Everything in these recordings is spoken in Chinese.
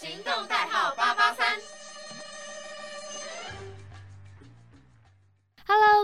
行动代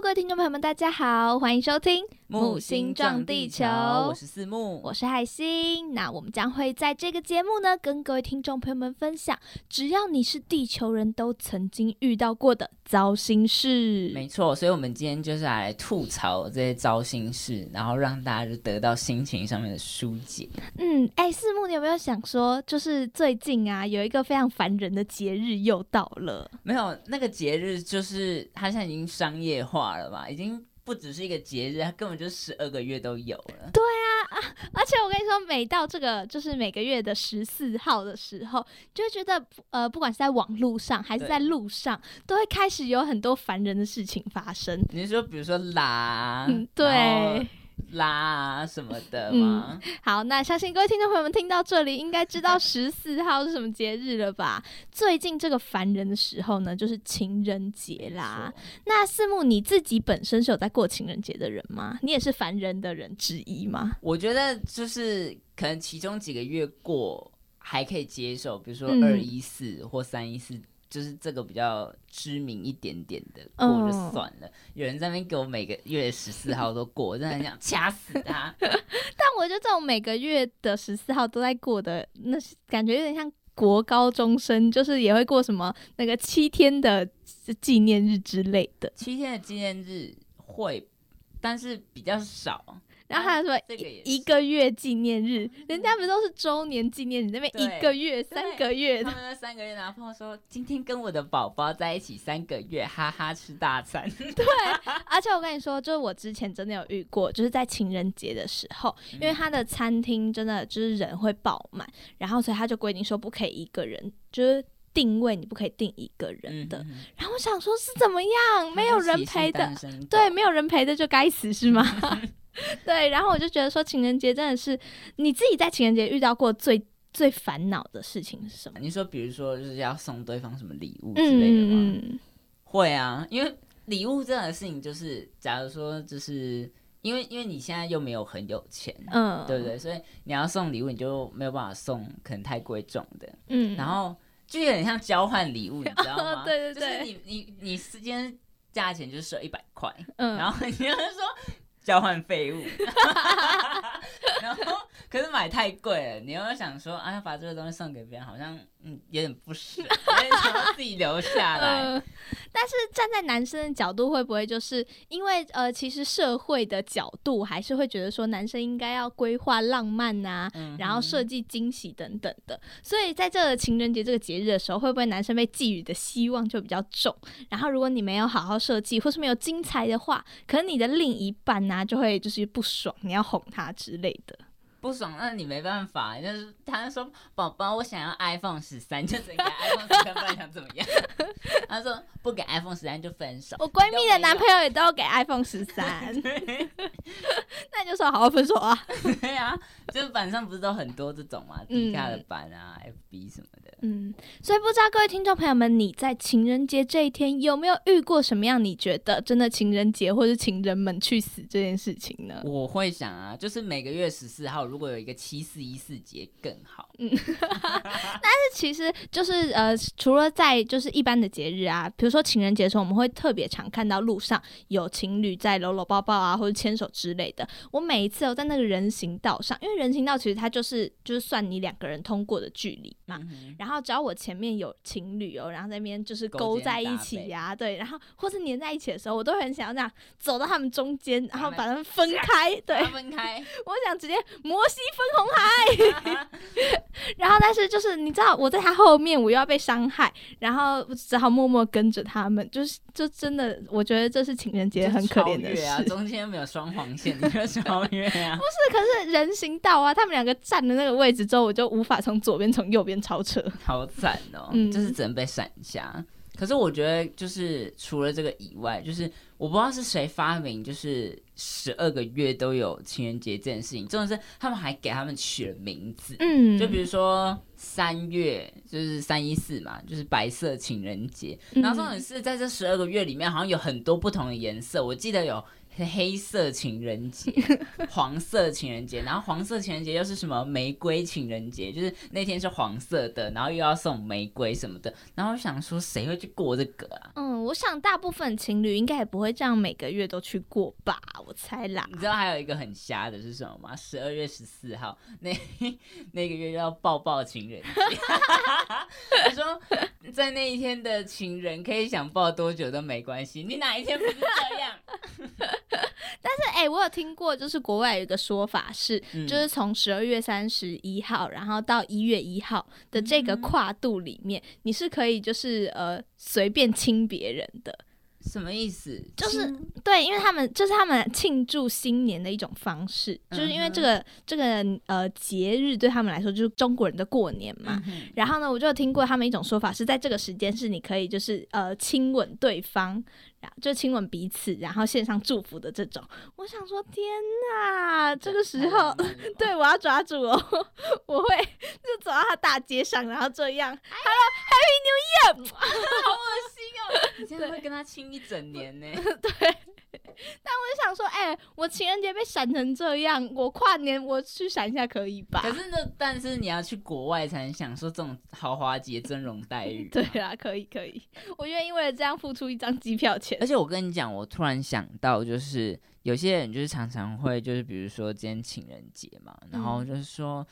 各位听众朋友们，大家好，欢迎收听《木星撞地球，我是四木，我是海星。那我们将会在这个节目呢，跟各位听众朋友们分享，只要你是地球人都曾经遇到过的糟心事。没错，所以我们今天就是来吐槽这些糟心事，然后让大家就得到心情上面的疏解。嗯，哎，四木，你有没有想说，就是最近啊，有一个非常烦人的节日又到了？没有，那个节日就是它现在已经商业化了吧，已经。不只是一个节日，它根本就十二个月都有了。对啊，啊！而且我跟你说，每到这个就是每个月的十四号的时候，就会觉得呃，不管是在网络上还是在路上，都会开始有很多烦人的事情发生。你说，比如说拉，对。啦什么的吗？好，那相信各位听众朋友们听到这里，应该知道 十四号是什么节日了吧？最近这个烦人的时候呢，就是情人节啦。那四木你自己本身是有在过情人节的人吗？你也是烦人的人之一吗？我觉得就是可能其中几个月过还可以接受，比如说二一四或三一四。就是这个比较知名一点点的过就算了，有人在那边给我每个月十四号都过，我真的很想 掐死他。但我觉得这种每个月的十四号都在过的，那感觉有点像国高中生，就是也会过什么那个七天的纪念日之类的。七天的纪念日会，但是比较少。然后还有什么一个月纪念日？人家不都是周年纪念日？那边一个月、三个月，他们三个月，然后说今天跟我的宝宝在一起三个月，哈哈吃大餐。对，而且我跟你说，就是我之前真的有遇过，就是在情人节的时候，因为他的餐厅真的就是人会爆满，然后所以他就规定说不可以一个人，就是定位你不可以定一个人的。然后我想说，是怎么样？没有人陪的，对，没有人陪的就该死是吗？对，然后我就觉得说，情人节真的是你自己在情人节遇到过最最烦恼的事情是什么？你说，比如说就是要送对方什么礼物之类的吗？会啊，因为礼物这样的事情，就是假如说，就是因为因为你现在又没有很有钱，嗯，对不对？所以你要送礼物，你就没有办法送可能太贵重的，嗯，然后就有点像交换礼物，你知道 吗？对对对，就是你你你时间价钱就是设一百块，嗯，然后你要说。交换废物，然后可是买太贵了，你又想说，哎，把这个东西送给别人，好像嗯有点不舍，想要自己留下来。但是站在男生的角度，会不会就是因为呃，其实社会的角度还是会觉得说，男生应该要规划浪漫啊，然后设计惊喜等等的。所以在这个情人节这个节日的时候，会不会男生被寄予的希望就比较重？然后如果你没有好好设计，或是没有精彩的话，可能你的另一半呢他就会就是不爽，你要哄他之类的。不爽，那你没办法，就是他说宝宝，我想要 iPhone 十三，就整个 iPhone 十三，不然想怎么样？他说不给 iPhone 十三就分手。我闺蜜的男朋友也都要给 iPhone 十三，那你就说好好分手啊？对啊，就是板上不是都很多这种嘛，底下的板啊，FB 什么的。嗯，所以不知道各位听众朋友们，你在情人节这一天有没有遇过什么样你觉得真的情人节或是情人们去死这件事情呢？我会想啊，就是每个月十四号如果有一个七四一四节更好。嗯，但是其实就是呃，除了在就是一般的节日啊，比如说情人节的时候，我们会特别常看到路上有情侣在搂搂抱抱啊，或者牵手之类的。我每一次哦，在那个人行道上，因为人行道其实它就是就是算你两个人通过的距离嘛，然后只要我前面有情侣哦，然后那边就是勾在一起呀，对，然后或是粘在一起的时候，我都很想要这样走到他们中间，然后 把他们分开，对，分开。我想直接摩西分红海。然后，但是就是你知道，我在他后面，我又要被伤害，然后只好默默跟着他们。就是，就真的，我觉得这是情人节很可怜的事。啊 中间没有双黄线，你就超越啊？不是，可是人行道啊，他们两个站的那个位置之后，我就无法从左边从右边超车，好惨哦！就是只能被闪下。可是我觉得，就是除了这个以外，就是我不知道是谁发明，就是十二个月都有情人节这件事情。重点是他们还给他们取了名字，嗯，就比如说三月就是三一四嘛，就是白色情人节。然后重点是在这十二个月里面，好像有很多不同的颜色。我记得有 黑色情人节、黄色情人节，然后黄色情人节又是什么玫瑰情人节，就是那天是黄色的，然后又要送玫瑰什么的。然后我想说，谁会去过这个啊？嗯，我想大部分情侣应该也不会这样每个月都去过吧，我猜啦。你知道还有一个很瞎的是什么吗？十二月十四号那 那个月要抱抱情人节，他说在那一天的情人可以想抱多久都没关系，你哪一天不是这样？但是，哎，我有听过，就是国外有一个说法是，就是从十二月三十一号，然后到一月一号的这个跨度里面，你是可以就是呃随便亲别人的。什么意思？就是对，因为他们就是他们庆祝新年的一种方式，就是因为这个这个呃节日对他们来说就是中国人的过年嘛。然后呢，我就听过他们一种说法，是在这个时间是你可以就是呃亲吻对方。就亲吻彼此，然后献上祝福的这种，我想说，天哪！这个时候，对我要抓住哦，我会就走到他大街上，然后这样，Hello，Happy New Year，好恶心哦！你现在会跟他亲一整年呢？对。但我就想说，哎，我情人节被闪成这样，我跨年我去闪一下可以吧？可是呢，但是你要去国外才能享受这种豪华节尊荣待遇。对啊，可以可以，我愿意为了这样付出一张机票钱。而且我跟你讲，我突然想到，就是有些人就是常常会，就是比如说今天情人节嘛，然后就是说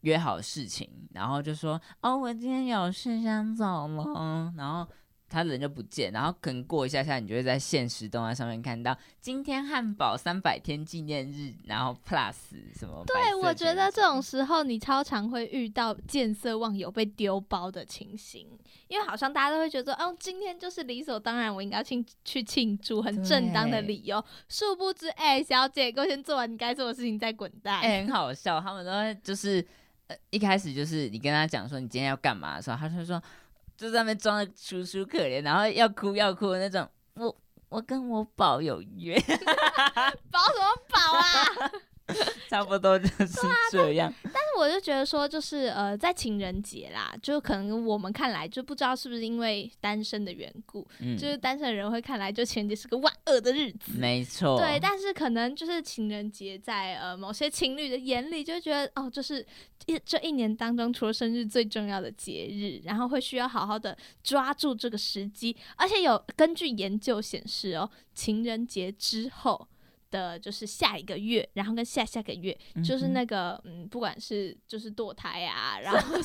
约好事情，然后就说哦，我今天有事想走了，然后。他人就不见，然后可能过一下下，你就会在现实动态上面看到今天汉堡三百天纪念日，然后 plus 什么？对，我觉得这种时候你超常会遇到见色忘友被丢包的情形，因为好像大家都会觉得，哦，今天就是理所当然，我应该庆去庆祝，很正当的理由。殊不知，哎，小姐，给我先做完你该做的事情再滚蛋。哎，很好笑，他们都会就是呃一开始就是你跟他讲说你今天要干嘛的时候，他就说。就在那边装的楚楚可怜，然后要哭要哭的那种。我我跟我宝有约，宝什么宝啊？差不多就是这样。我就觉得说，就是呃，在情人节啦，就可能我们看来就不知道是不是因为单身的缘故，就是单身的人会看来就情人节是个万恶的日子。没错。对，但是可能就是情人节在呃某些情侣的眼里，就觉得哦，就是一这一年当中除了生日最重要的节日，然后会需要好好的抓住这个时机。而且有根据研究显示哦，情人节之后。的就是下一个月，然后跟下下个月，就是那个嗯，不管是就是堕胎啊，然 后是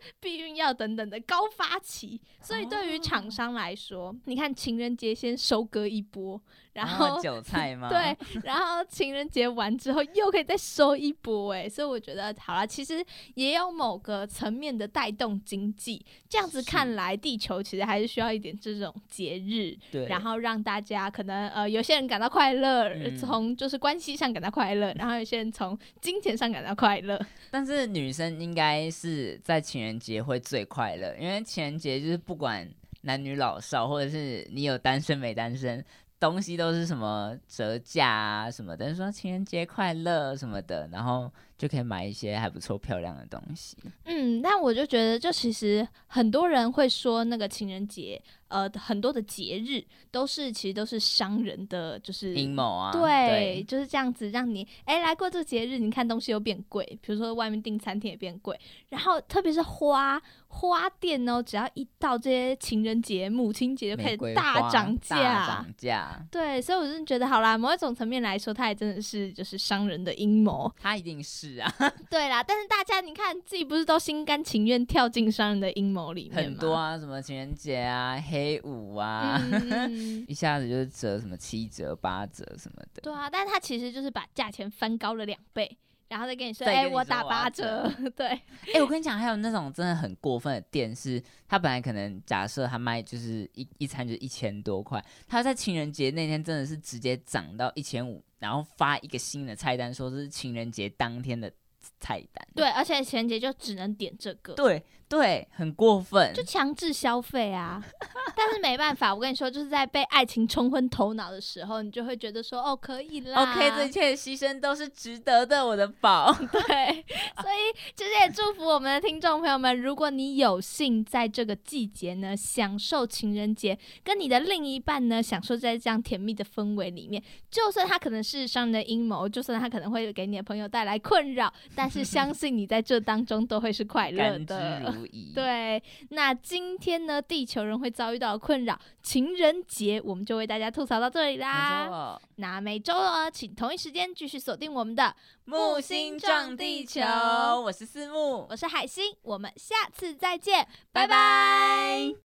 避孕药等等的高发期，所以对于厂商来说，你看情人节先收割一波。然后韭菜吗？对，然后情人节完之后又可以再收一波哎，所以我觉得好了，其实也有某个层面的带动经济。这样子看来，地球其实还是需要一点这种节日，对，然后让大家可能呃有些人感到快乐，从就是关系上感到快乐，然后有些人从金钱上感到快乐。但是女生应该是在情人情人节会最快乐，因为情人节就是不管男女老少，或者是你有单身没单身。东西都是什么折价啊什么的，说情人节快乐什么的，然后就可以买一些还不错漂亮的东西。嗯，但我就觉得，就其实很多人会说那个情人节。呃，很多的节日都是其实都是商人的，就是阴谋啊。对，就是这样子让你哎来过这个节日，你看东西又变贵，比如说外面订餐厅也变贵，然后特别是花花店哦，只要一到这些情人节、母亲节就开始大涨价，涨价。对，所以我真的觉得好啦，某一种层面来说，它也真的是就是商人的阴谋。它一定是啊，对啦。但是大家你看自己不是都心甘情愿跳进商人的阴谋里面很多啊，什么情人节啊，黑。黑五啊，一下子就是折什么七折八折什么的。对啊，但是他其实就是把价钱翻高了两倍，然后再跟你说，哎，我打八折。对，哎，我跟你讲，还有那种真的很过分的店，是他本来可能假设他卖就是一一餐就一千多块，他在情人节那天真的是直接涨到一千五，然后发一个新的菜单，说是情人节当天的。菜单对，而且情人节就只能点这个，对对，很过分，就强制消费啊！但是没办法，我跟你说，就是在被爱情冲昏头脑的时候，你就会觉得说，哦，可以啦，OK，这一切牺牲都是值得的，我的宝。对，所以其实也祝福我们的听众朋友们，如果你有幸在这个季节呢，享受情人节，跟你的另一半呢，享受在这样甜蜜的氛围里面，就算他可能是商人的阴谋，就算他可能会给你的朋友带来困扰，但是相信你在这当中都会是快乐的。对，那今天呢，地球人会遭遇到困扰，情人节我们就为大家吐槽到这里啦。那每周二请同一时间继续锁定我们的木星撞地球，我是四木，我是海星，我们下次再见，拜拜。